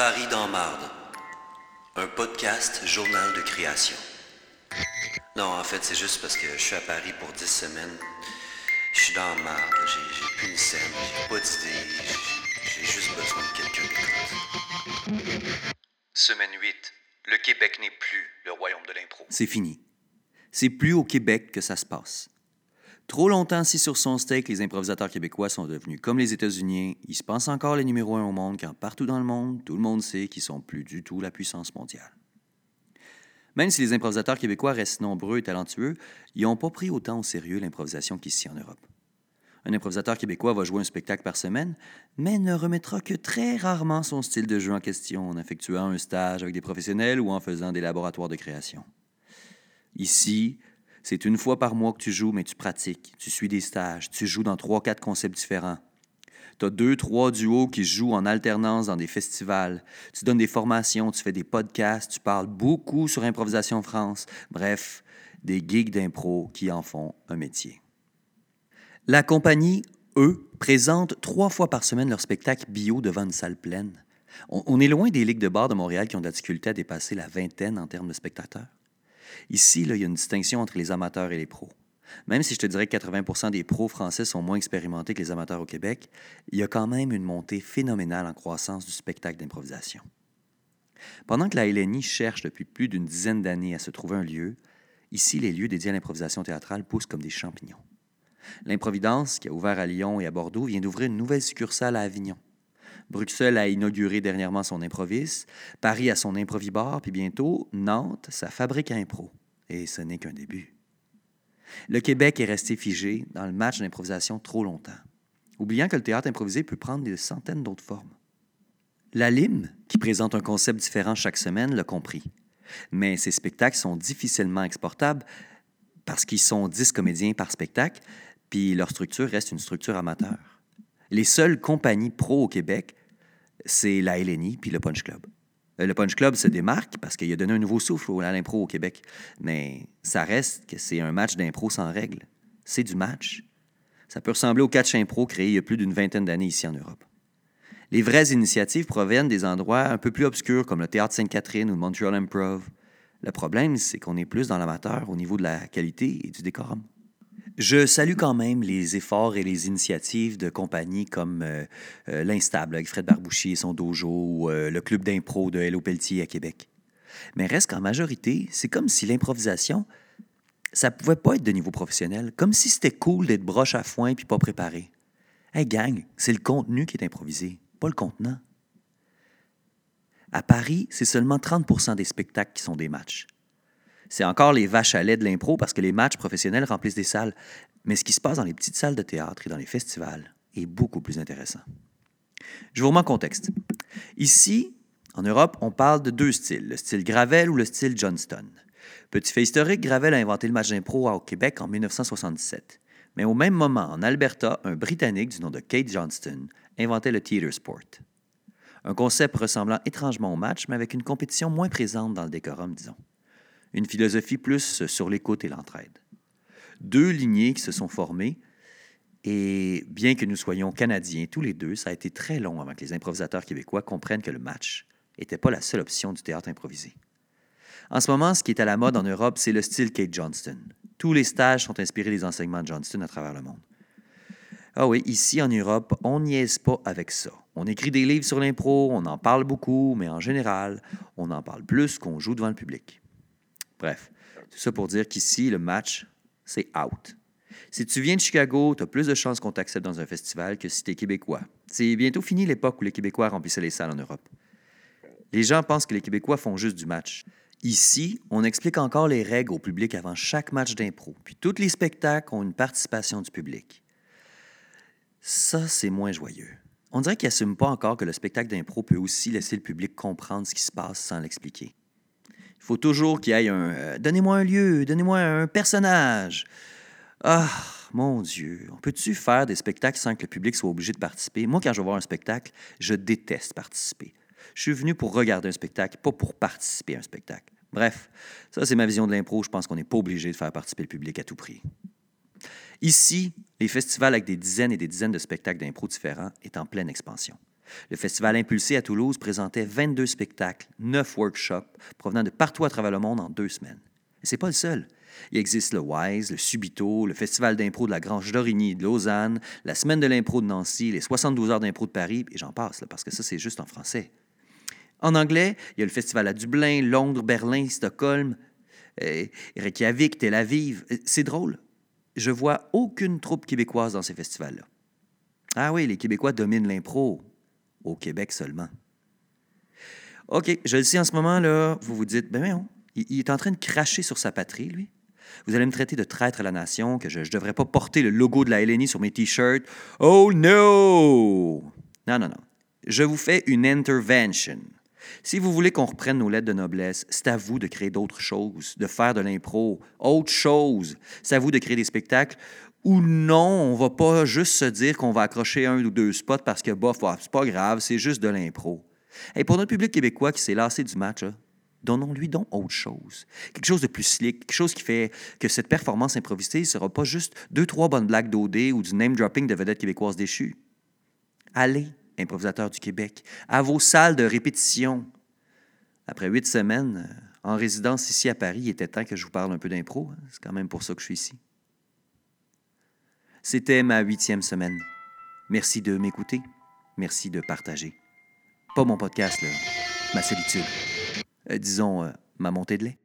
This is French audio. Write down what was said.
Paris dans Marde. Un podcast journal de création. Non, en fait, c'est juste parce que je suis à Paris pour 10 semaines. Je suis dans marde, j'ai, plus une scène, j'ai pas d'idée, j'ai, j'ai juste besoin de quelqu'un d'écoute. Semaine 8. Le Québec n'est plus le royaume de l'impro. C'est fini. C'est plus au Québec que ça se passe. Trop longtemps assis sur son steak, les improvisateurs québécois sont devenus comme les États-Unis. Ils se pensent encore les numéro un au monde, quand partout dans le monde, tout le monde sait qu'ils sont plus du tout la puissance mondiale. Même si les improvisateurs québécois restent nombreux et talentueux, ils n'ont pas pris autant au sérieux l'improvisation qu'ici en Europe. Un improvisateur québécois va jouer un spectacle par semaine, mais ne remettra que très rarement son style de jeu en question en effectuant un stage avec des professionnels ou en faisant des laboratoires de création. Ici, c'est une fois par mois que tu joues, mais tu pratiques, tu suis des stages, tu joues dans trois, quatre concepts différents. Tu as deux, trois duos qui jouent en alternance dans des festivals. Tu donnes des formations, tu fais des podcasts, tu parles beaucoup sur Improvisation France. Bref, des gigs d'impro qui en font un métier. La compagnie, eux, présente trois fois par semaine leur spectacle bio devant une salle pleine. On, on est loin des ligues de bar de Montréal qui ont de la difficulté à dépasser la vingtaine en termes de spectateurs. Ici, il y a une distinction entre les amateurs et les pros. Même si je te dirais que 80 des pros français sont moins expérimentés que les amateurs au Québec, il y a quand même une montée phénoménale en croissance du spectacle d'improvisation. Pendant que la LNI cherche depuis plus d'une dizaine d'années à se trouver un lieu, ici, les lieux dédiés à l'improvisation théâtrale poussent comme des champignons. L'Improvidence, qui a ouvert à Lyon et à Bordeaux, vient d'ouvrir une nouvelle succursale à Avignon. Bruxelles a inauguré dernièrement son Improvis, Paris a son Improvibar, puis bientôt, Nantes, sa fabrique impro. Et ce n'est qu'un début. Le Québec est resté figé dans le match d'improvisation trop longtemps, oubliant que le théâtre improvisé peut prendre des centaines d'autres formes. La LIM, qui présente un concept différent chaque semaine, l'a compris. Mais ces spectacles sont difficilement exportables parce qu'ils sont 10 comédiens par spectacle, puis leur structure reste une structure amateur. Les seules compagnies pro au Québec, c'est la LNI puis le Punch Club. Euh, Le Punch Club se démarque parce qu'il a donné un nouveau souffle à l'impro au Québec. Mais ça reste que c'est un match d'impro sans règles. C'est du match. Ça peut ressembler au catch impro créé il y a plus d'une vingtaine d'années ici en Europe. Les vraies initiatives proviennent des endroits un peu plus obscurs comme le Théâtre Sainte-Catherine ou le Montreal Improv. Le problème, c'est qu'on est plus dans l'amateur au niveau de la qualité et du décorum. Je salue quand même les efforts et les initiatives de compagnies comme euh, euh, l'Instable avec Fred Barbouchi et son dojo ou euh, le club d'impro de Hello Pelletier à Québec. Mais reste qu'en majorité, c'est comme si l'improvisation, ça pouvait pas être de niveau professionnel, comme si c'était cool d'être broche à foin puis pas préparé. Hey gang, c'est le contenu qui est improvisé, pas le contenant. À Paris, c'est seulement 30% des spectacles qui sont des matchs. C'est encore les vaches à lait de l'impro parce que les matchs professionnels remplissent des salles. Mais ce qui se passe dans les petites salles de théâtre et dans les festivals est beaucoup plus intéressant. Je vous remets en contexte. Ici, en Europe, on parle de deux styles, le style Gravel ou le style Johnston. Petit fait historique, Gravel a inventé le match d'impro au Québec en 1967. Mais au même moment, en Alberta, un Britannique du nom de Kate Johnston inventait le theater sport. Un concept ressemblant étrangement au match, mais avec une compétition moins présente dans le décorum, disons. Une philosophie plus sur l'écoute et l'entraide. Deux lignées qui se sont formées, et bien que nous soyons canadiens tous les deux, ça a été très long avant que les improvisateurs québécois comprennent que le match n'était pas la seule option du théâtre improvisé. En ce moment, ce qui est à la mode en Europe, c'est le style Kate Johnston. Tous les stages sont inspirés des enseignements de Johnston à travers le monde. Ah oui, ici en Europe, on niaise pas avec ça. On écrit des livres sur l'impro, on en parle beaucoup, mais en général, on en parle plus qu'on joue devant le public. Bref, tout ça pour dire qu'ici, le match, c'est out. Si tu viens de Chicago, tu as plus de chances qu'on t'accepte dans un festival que si tu es québécois. C'est bientôt fini l'époque où les Québécois remplissaient les salles en Europe. Les gens pensent que les Québécois font juste du match. Ici, on explique encore les règles au public avant chaque match d'impro, puis tous les spectacles ont une participation du public. Ça, c'est moins joyeux. On dirait qu'ils n'assument pas encore que le spectacle d'impro peut aussi laisser le public comprendre ce qui se passe sans l'expliquer. Il faut toujours qu'il y ait un euh, Donnez-moi un lieu, donnez-moi un personnage. Ah, mon Dieu, on peut-tu faire des spectacles sans que le public soit obligé de participer? Moi, quand je vais voir un spectacle, je déteste participer. Je suis venu pour regarder un spectacle, pas pour participer à un spectacle. Bref, ça, c'est ma vision de l'impro. Je pense qu'on n'est pas obligé de faire participer le public à tout prix. Ici, les festivals avec des dizaines et des dizaines de spectacles d'impro différents est en pleine expansion. Le Festival Impulsé à Toulouse présentait 22 spectacles, 9 workshops provenant de partout à travers le monde en deux semaines. Et c'est pas le seul. Il existe le WISE, le Subito, le Festival d'impro de la Grange d'Origny de Lausanne, la Semaine de l'impro de Nancy, les 72 heures d'impro de Paris, et j'en passe, parce que ça, c'est juste en français. En anglais, il y a le festival à Dublin, Londres, Berlin, Stockholm, euh, Reykjavik, Tel Aviv. Euh, c'est drôle. Je vois aucune troupe québécoise dans ces festivals-là. Ah oui, les Québécois dominent l'impro. Au Québec seulement. OK, je le sais en ce moment, là, vous vous dites, ben non, il est en train de cracher sur sa patrie, lui. Vous allez me traiter de traître à la nation, que je ne devrais pas porter le logo de la LNI sur mes T-shirts. Oh no! Non, non, non. Je vous fais une intervention. Si vous voulez qu'on reprenne nos lettres de noblesse, c'est à vous de créer d'autres choses, de faire de l'impro, autre chose. C'est à vous de créer des spectacles ou non, on va pas juste se dire qu'on va accrocher un ou deux spots parce que bof, c'est pas grave, c'est juste de l'impro. Et pour notre public québécois qui s'est lassé du match, donnons-lui donc autre chose. Quelque chose de plus slick, quelque chose qui fait que cette performance improvisée ne sera pas juste deux, trois bonnes blagues d'OD ou du name-dropping de vedettes québécoises déchues. Allez, improvisateurs du Québec, à vos salles de répétition. Après huit semaines euh, en résidence ici à Paris, il était temps que je vous parle un peu d'impro. Hein. C'est quand même pour ça que je suis ici. C'était ma huitième semaine. Merci de m'écouter. Merci de partager. Pas mon podcast, là. Ma solitude. Euh, disons, euh, ma montée de lait.